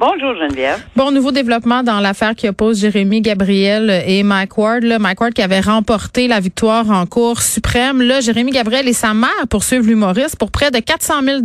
Bonjour, Geneviève. Bon, nouveau développement dans l'affaire qui oppose Jérémy Gabriel et Mike Ward. Là, Mike Ward qui avait remporté la victoire en Cour suprême. Là, Jérémy Gabriel et sa mère poursuivent l'humoriste pour près de 400 000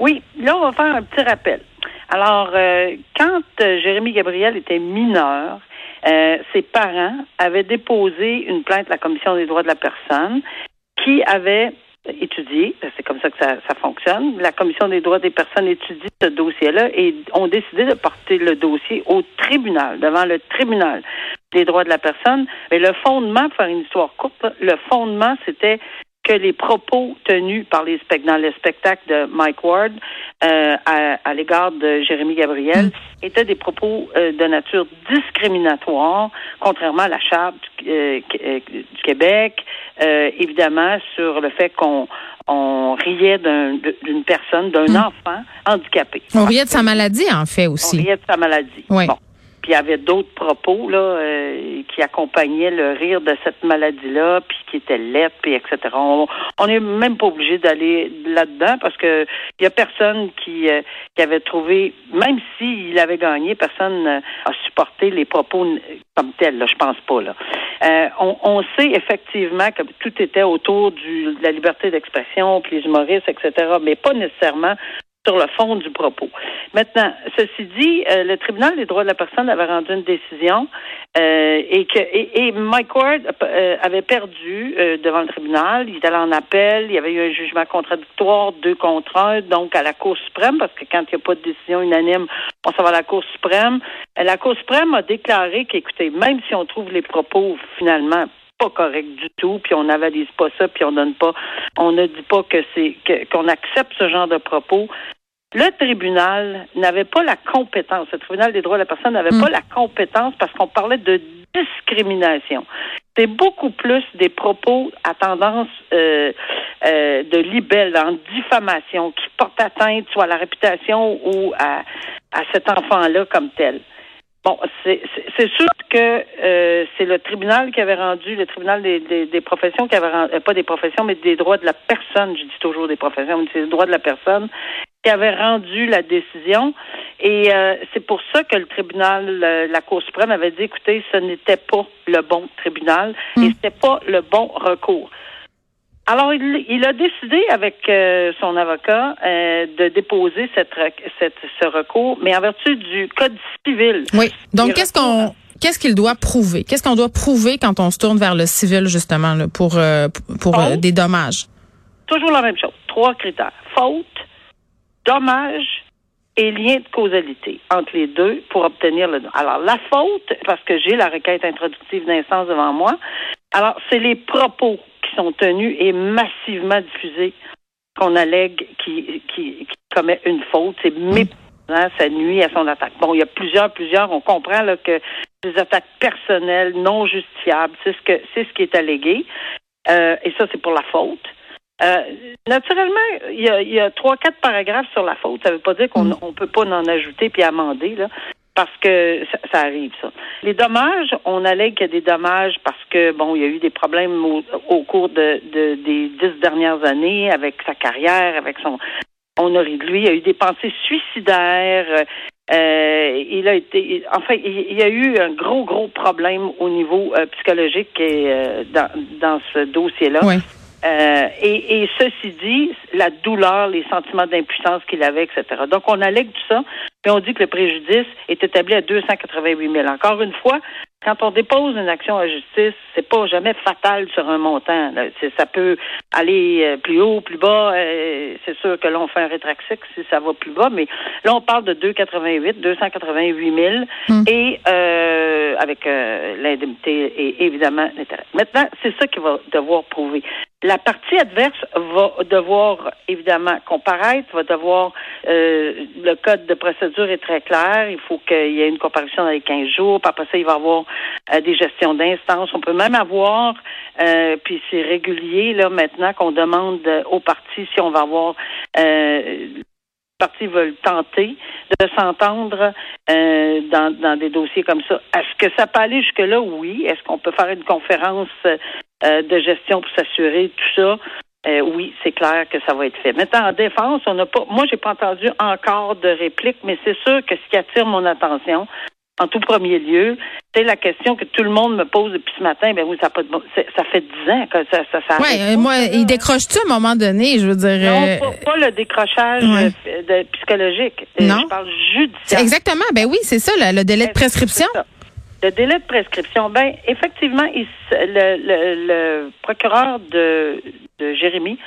Oui, là, on va faire un petit rappel. Alors, euh, quand euh, Jérémy Gabriel était mineur, euh, ses parents avaient déposé une plainte à la Commission des droits de la personne qui avait étudié, c'est comme ça que ça, ça fonctionne, la Commission des droits des personnes étudie ce dossier-là et ont décidé de porter le dossier au tribunal, devant le tribunal des droits de la personne. Mais le fondement, pour faire une histoire courte, le fondement, c'était que les propos tenus par les dans le spectacle de Mike Ward euh, à, à l'égard de Jérémy Gabriel étaient des propos euh, de nature discriminatoire, contrairement à la charte du, euh, du Québec, évidemment sur le fait qu'on on riait d'un- d'une personne, d'un enfant handicapé. On riait de sa maladie, en fait, On aussi. riait de sa maladie. Oui. Bon. Il y avait d'autres propos là euh, qui accompagnaient le rire de cette maladie-là, puis qui étaient lettres, puis etc. On n'est même pas obligé d'aller là-dedans parce que il y a personne qui euh, qui avait trouvé, même s'il avait gagné, personne euh, a supporté les propos comme tels. Là, je pense pas là. On, on sait effectivement que tout était autour du, de la liberté d'expression, puis les humoristes, etc. Mais pas nécessairement sur le fond du propos. Maintenant, ceci dit, euh, le tribunal des droits de la personne avait rendu une décision euh, et que et, Mike Ward euh, avait perdu devant le tribunal. Il est allé en appel. Il y avait eu un jugement contradictoire, deux contre un, donc à la Cour suprême, parce que quand il n'y a pas de décision unanime, on s'en va à la Cour suprême. La Cour suprême a déclaré qu'écoutez, même si on trouve les propos finalement pas corrects du tout, puis on n'avalise pas ça, puis on donne pas, on ne dit pas que c'est qu'on accepte ce genre de propos. Le tribunal n'avait pas la compétence, le tribunal des droits de la personne n'avait Mm. pas la compétence parce qu'on parlait de discrimination. C'est beaucoup plus des propos à tendance euh, euh, de libelle, en diffamation, qui portent atteinte soit à la réputation ou à, à cet enfant-là comme tel. Bon, c'est c'est- c'est sûr que euh, c'est le tribunal qui avait rendu, le tribunal des, des, des professions qui avait rendu, euh, pas des professions, mais des droits de la personne, je dis toujours des professions, mais c'est les droits de la personne, qui avait rendu la décision. Et euh, c'est pour ça que le tribunal, euh, la Cour suprême avait dit, écoutez, ce n'était pas le bon tribunal et c'était pas le bon recours. Alors, il, il a décidé avec euh, son avocat euh, de déposer cette, ce recours, mais en vertu du Code civil. Oui. Donc, qu'est-ce qu'on qu'est-ce qu'il doit prouver? Qu'est-ce qu'on doit prouver quand on se tourne vers le civil, justement, là, pour, euh, pour euh, Oh. des dommages? Toujours la même chose. Trois critères. Faute, dommage et lien de causalité entre les deux pour obtenir le don. Alors, la faute, parce que j'ai la requête introductive d'instance devant moi, alors, c'est les propos qui sont tenus et massivement diffusés qu'on allègue qui, qui, qui commet une faute. C'est méprisant, ça nuit à son attaque. Bon, il y a plusieurs, plusieurs. On comprend là, que des attaques personnelles non justifiables, c'est ce que c'est ce qui est allégué. Euh, et ça, c'est pour la faute. Euh, naturellement, il y a, il y a trois, quatre paragraphes sur la faute. Ça ne veut pas dire qu'on ne peut pas en ajouter puis amender, là, parce que ça, ça arrive, ça. Les dommages, on allègue qu'il y a des dommages parce que, bon, il y a eu des problèmes au, au cours de, de- des dix dernières années avec sa carrière, avec son. On a ri de lui. Il y a eu des pensées suicidaires. Euh, il a été, enfin, il, il y a eu un gros, gros problème au niveau euh, psychologique et, euh, dans, dans ce dossier-là. Oui. Euh, et, et ceci dit, la douleur, les sentiments d'impuissance qu'il avait, etc. Donc, on allègue tout ça, puis on dit que le préjudice est établi à 288 000. Encore une fois, quand on dépose une action à justice, c'est pas jamais fatal sur un montant. là. Ça peut aller euh, plus haut, plus bas. euh, c'est sûr que là, on fait un rétraxique si ça va plus bas, mais là, on parle de 288, 288 000, Mm. et euh, avec euh, l'indemnité et évidemment l'intérêt. Maintenant, c'est ça qu'il va devoir prouver. La partie adverse va devoir évidemment comparaître, va devoir euh, le code de procédure est très clair. Il faut qu'il y ait une comparution dans les 15 jours. Puis après il va y avoir euh, des gestions d'instances. On peut même avoir euh, puis c'est régulier là maintenant qu'on demande aux partis si on va avoir partis veulent tenter de s'entendre euh, dans, dans des dossiers comme ça. Est-ce que ça peut aller jusque-là? Oui. Est-ce qu'on peut faire une conférence euh, de gestion pour s'assurer tout ça? Euh, oui, c'est clair que ça va être fait. Maintenant, en défense, on n'a pas. Moi, j'ai pas entendu encore de réplique, mais c'est sûr que ce qui attire mon attention, en tout premier lieu, c'est la question que tout le monde me pose depuis ce matin. Ben oui, ça, pas de ça fait dix ans que ça, ça, ça Oui, moi, il décroche-tu à un moment donné, je veux dire. Non, euh, pas, le décrochage de, psychologique. Non. Je parle judiciaire. Exactement. Ben oui, c'est ça, le, délai de prescription. Le délai de prescription, ben effectivement, il, le, le, le, procureur de, de Jérémy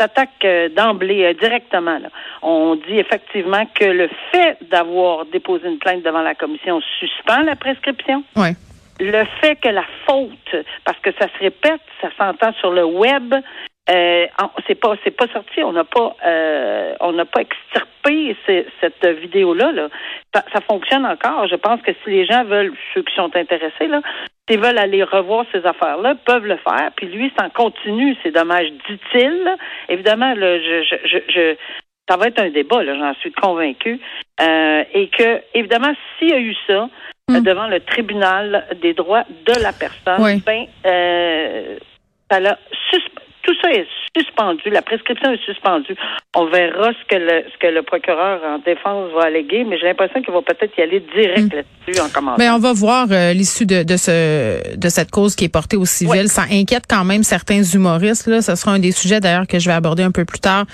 s'attaque euh, d'emblée euh, directement. Là. On dit effectivement que le fait d'avoir déposé une plainte devant la commission suspend la prescription. Oui. Le fait que la faute, parce que ça se répète, ça s'entend sur le web, euh, c'est pas c'est pas sorti. On n'a pas euh, on n'a pas extirpé cette vidéo là. là. Ça, ça, fonctionne encore. Je pense que si les gens veulent, ceux qui sont intéressés là, s'ils veulent aller revoir ces affaires là, peuvent le faire. Puis lui, s'en continue. C'est dommage, dit-il. Évidemment, là, je, je, je, ça va être un débat. J'en suis convaincue. Euh, et que évidemment, s'il y a eu ça. Hmm. devant le tribunal des droits de la personne, ben, euh, ça l'a tout ça est suspendu, la prescription est suspendue. On verra ce que le ce que le procureur en défense va alléguer, mais j'ai l'impression qu'il va peut-être y aller direct hmm. là-dessus en commençant. Mais on va voir euh, l'issue de, de ce de cette cause qui est portée au civil. Ça inquiète quand même certains humoristes. Là, ce sera un des sujets d'ailleurs que je vais aborder un peu plus tard.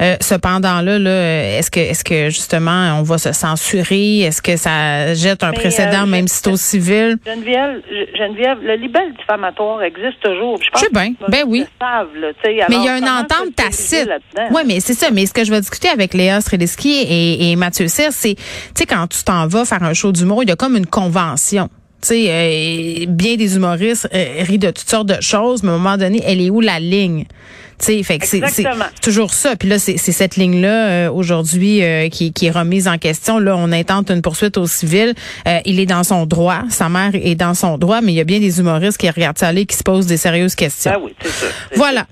Euh, cependant là, là, est-ce que est-ce que justement on va se censurer? Est-ce que ça jette un précédent euh, même si c'est au civil? Geneviève, Geneviève, le libelle diffamatoire existe toujours. Je pense sais bien. Ben oui mais il y a une entente tacite. Oui, mais c'est ça. Mais ce que je vais discuter avec Léa Streliski et, et Mathieu Cyr, c'est, tu sais, quand tu t'en vas faire un show d'humour, il y a comme une convention. Tu sais, euh, bien des humoristes euh, rient de toutes sortes de choses, mais à un moment donné, elle est où la ligne? Sais, fait que c'est toujours ça. Puis là, c'est cette ligne-là euh, aujourd'hui qui, qui, est remise en question. Là, on intente une poursuite au civil. il est dans son droit. Sa mère est dans son droit, mais il y a bien des humoristes qui regardent ça aller, qui se posent des sérieuses questions. Ah oui, c'est ça. Voilà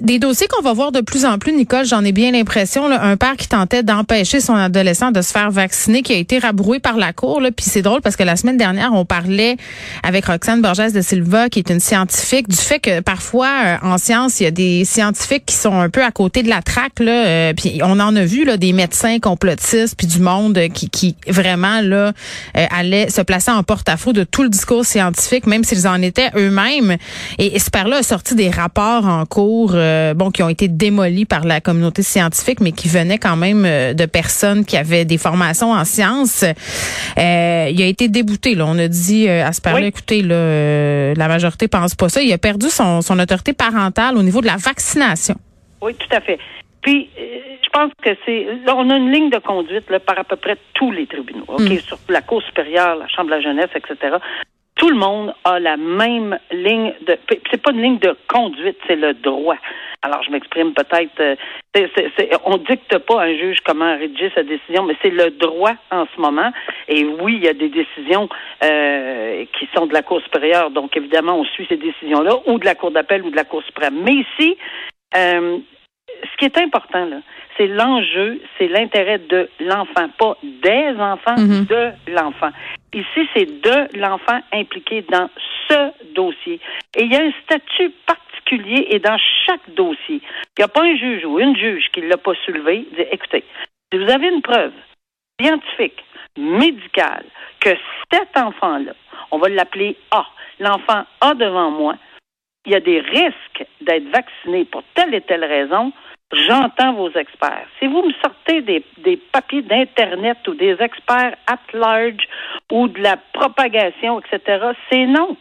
des dossiers qu'on va voir de plus en plus, Nicole, j'en ai bien l'impression. Un père qui tentait d'empêcher son adolescent de se faire vacciner, qui a été rabroué par la cour. Là. Puis c'est drôle parce que la semaine dernière, on parlait avec Roxane Borges de Silva, qui est une scientifique, du fait que parfois euh, en science, il y a des scientifiques qui sont un peu à côté de la traque. Là, euh, puis on en a vu là, des médecins complotistes, puis du monde qui, qui vraiment là euh, allait se placer en porte-à-faux de tout le discours scientifique, même s'ils en étaient eux-mêmes. Et, et ce père-là a sorti des rapports en cours. Euh, bon, qui ont été démolis par la communauté scientifique, mais qui venaient quand même euh, de personnes qui avaient des formations en sciences. Euh, il a été débouté. Là. On a dit à ce père-là, écoutez, là, la majorité pense pas ça. Il a perdu son, son autorité parentale au niveau de la vaccination. Oui, tout à fait. Puis, je pense que c'est. Là, on a une ligne de conduite là, par à peu près tous les tribunaux. OK? Mm. Sur la Cour supérieure, la Chambre de la jeunesse, etc tout le monde a la même ligne de. C'est pas une ligne de conduite, c'est le droit. Alors, je m'exprime peut-être. Euh, on dicte pas à un juge comment rédiger sa décision, mais c'est le droit en ce moment. Et oui, il y a des décisions euh, qui sont de la Cour supérieure, donc évidemment, on suit ces décisions-là, ou de la Cour d'appel ou de la Cour suprême. Mais ici, euh, ce qui est important, là, c'est l'enjeu, c'est l'intérêt de l'enfant, pas des enfants, mhm. de l'enfant. Ici, c'est de l'enfant impliqué dans ce dossier. Et il y a un statut particulier et dans chaque dossier. Il n'y a pas un juge ou une juge qui ne l'a pas soulevé. Dit, écoutez, si vous avez une preuve scientifique, médicale, que cet enfant-là, on va l'appeler A, l'enfant A devant moi, il y a des risques d'être vacciné pour telle et telle raison, j'entends vos experts. Si vous me sortez des, des papiers d'Internet ou des experts at large ou de la propagation, etc., c'est non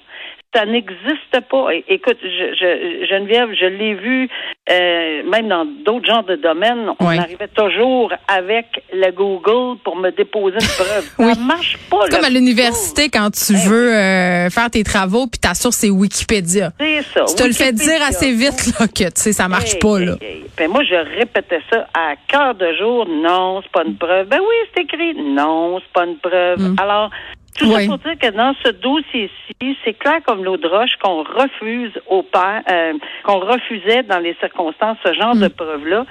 ça n'existe pas. Écoute, je, je, Geneviève, je l'ai vu euh, même dans d'autres genres de domaines. On arrivait toujours avec le Google pour me déposer une preuve. oui. Ça marche pas. Comme à l'université quand tu ben veux euh, faire tes travaux puis ta source c'est Wikipédia. C'est ça. Tu te le fais dire assez vite là que tu sais ça marche pas là. Ben, moi je répétais ça à quart de jour. Non, c'est pas une preuve. Ben oui, c'est écrit. Non, c'est pas une preuve. Mm. Alors Tout ça pour dire que dans ce dossier-ci, c'est clair comme l'eau de roche qu'on refuse au père, euh, qu'on refusait dans les circonstances ce genre de preuves-là.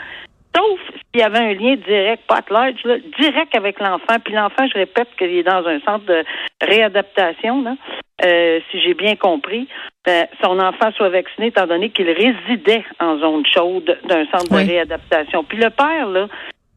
Sauf s'il y avait un lien direct, pas large, là, direct avec l'enfant. Puis l'enfant, je répète qu'il est dans un centre de réadaptation, là, euh, si j'ai bien compris. Ben, son enfant soit vacciné étant donné qu'il résidait en zone chaude d'un centre de réadaptation. Puis le père, là,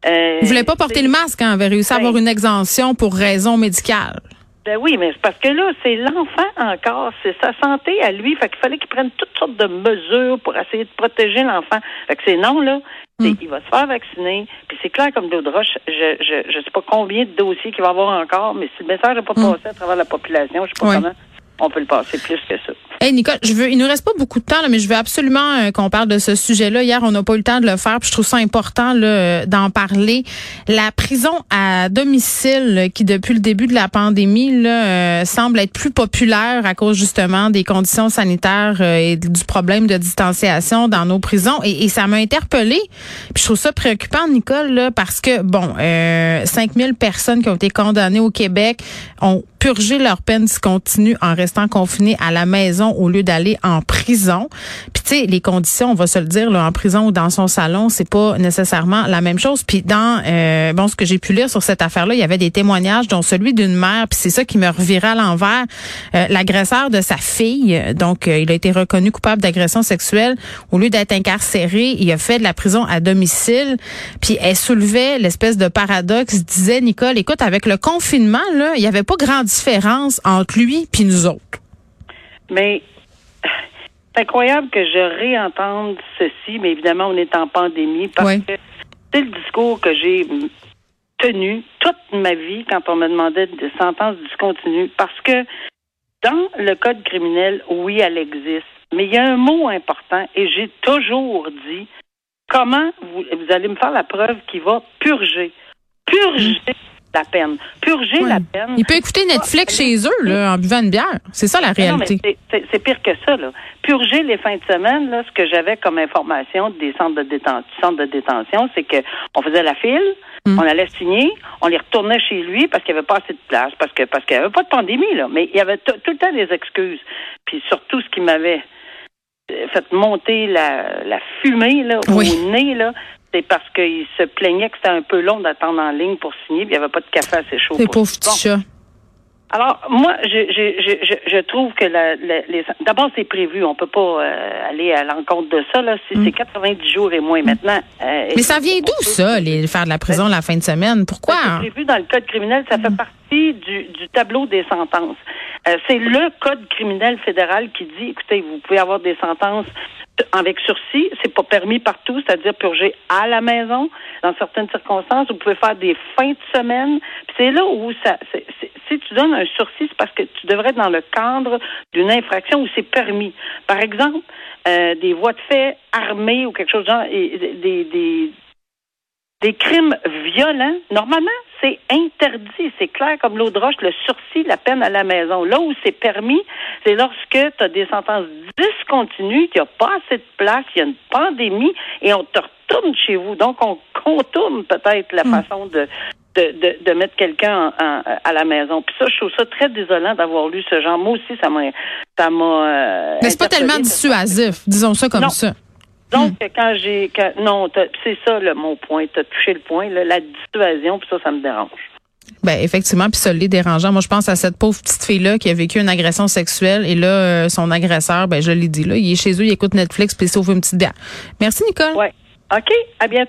euh, Vous voulez pas porter le masque, hein, avait réussi à avoir une exemption pour raison médicale. Ben oui, mais c'est parce que là, c'est l'enfant encore, c'est sa santé à lui. Fait qu'il fallait qu'il prenne toutes sortes de mesures pour essayer de protéger l'enfant. Fait que c'est non, là. Hmm. Il va se faire vacciner. Puis c'est clair comme de l'eau de roche. Je, je, je sais pas combien de dossiers qu'il va avoir encore, mais si le message n'est pas hmm. passé à travers la population, je sais pas comment on peut le passer plus que ça. Hey Nicole, je veux, il nous reste pas beaucoup de temps, là, mais je veux absolument euh, qu'on parle de ce sujet-là. Hier, on n'a pas eu le temps de le faire, puis je trouve ça important euh, d'en parler. La prison à domicile, qui depuis le début de la pandémie euh, semble être plus populaire à cause justement des conditions sanitaires et du problème de distanciation dans nos prisons, et, ça m'a interpellée. Puis je trouve ça préoccupant, Nicole, parce que bon, euh, 5000 personnes qui ont été condamnées au Québec ont purgé leur peine discontinue en restant confinées à la maison au lieu d'aller en prison. Puis tu sais, les conditions, on va se le dire, là, en prison ou dans son salon, c'est pas nécessairement la même chose. Puis dans euh, bon, ce que j'ai pu lire sur cette affaire-là, il y avait des témoignages, dont celui d'une mère. Puis c'est ça qui me revirait à l'envers. Euh, l'agresseur de sa fille, donc euh, il a été reconnu coupable d'agression sexuelle. Au lieu d'être incarcéré, il a fait de la prison à domicile. Puis elle soulevait l'espèce de paradoxe, disait Nicole, écoute, avec le confinement là, il y avait pas grande différence entre lui puis nous autres. Mais c'est incroyable que je réentende ceci, mais évidemment, on est en pandémie parce que c'est le discours que j'ai tenu toute ma vie quand on me demandait des sentences discontinues parce que dans le code criminel, oui, elle existe, mais il y a un mot important et j'ai toujours dit comment vous, vous allez me faire la preuve qui va purger. Purger la peine. Purger la peine. Il peut écouter Netflix chez eux là, en buvant une bière. C'est ça la réalité. C'est pire que ça. Là. Purger les fins de semaine, là, ce que j'avais comme information des centres de détention, centre de détention, c'est que on faisait la file, hmm. on allait signer, on les retournait chez lui parce qu'il n'y avait pas assez de place, parce que parce qu'il n'y avait pas de pandémie là, mais il y avait tout le temps des excuses. Puis surtout, ce qui m'avait euh, fait monter la, la fumée là, au nez, là, c'est parce qu'il se plaignait que c'était un peu long d'attendre en ligne pour signer, puis il n'y avait pas de café assez chaud. C'est pauvre petit chat. Alors, moi, je, je, je, je trouve que la, les, d'abord, c'est prévu. On peut pas euh, aller à l'encontre de ça. Là. C'est, 90 mm. jours et moins maintenant. Euh, Mais ça vient d'où, ça, les faire de la prison la fin de semaine? Pourquoi? C'est prévu dans le code criminel. Ça fait mm. partie du, du tableau des sentences. Euh, c'est le code criminel fédéral qui dit, écoutez, vous pouvez avoir des sentences avec sursis, c'est pas permis partout, c'est-à-dire purger à la maison. Dans certaines circonstances, vous pouvez faire des fins de semaine. C'est là où ça, si tu donnes un sursis, c'est parce que tu devrais être dans le cadre d'une infraction où c'est permis. Par exemple, euh, des voies de fait armées ou quelque chose genre, et, des, des, des crimes violents. Normalement, c'est interdit. C'est clair comme l'eau de roche, le sursis, la peine à la maison. Là où c'est permis, c'est lorsque tu as des sentences discontinues, qu'il n'y a pas assez de place, il y a une pandémie et on te retourne chez vous. Donc, on contourne peut-être la hmm. façon de, de, de, mettre quelqu'un à la maison. Puis ça, je trouve ça très désolant d'avoir lu ce genre. Moi aussi, ça m'a... Ça m'a euh, Mais c'est pas tellement dissuasif, disons ça comme ça. Donc, hmm. quand j'ai. non, c'est ça le, mon point. Tu as touché le point, la dissuasion, puis ça, ça me dérange. Ben effectivement, puis ça l'est dérangeant. Moi, je pense à cette pauvre petite fille-là qui a vécu une agression sexuelle et là, euh, son agresseur, ben je l'ai dit là, il est chez eux, il écoute Netflix puis il s'ouvre une petite bière. Merci Nicole. Ouais. OK, à bientôt.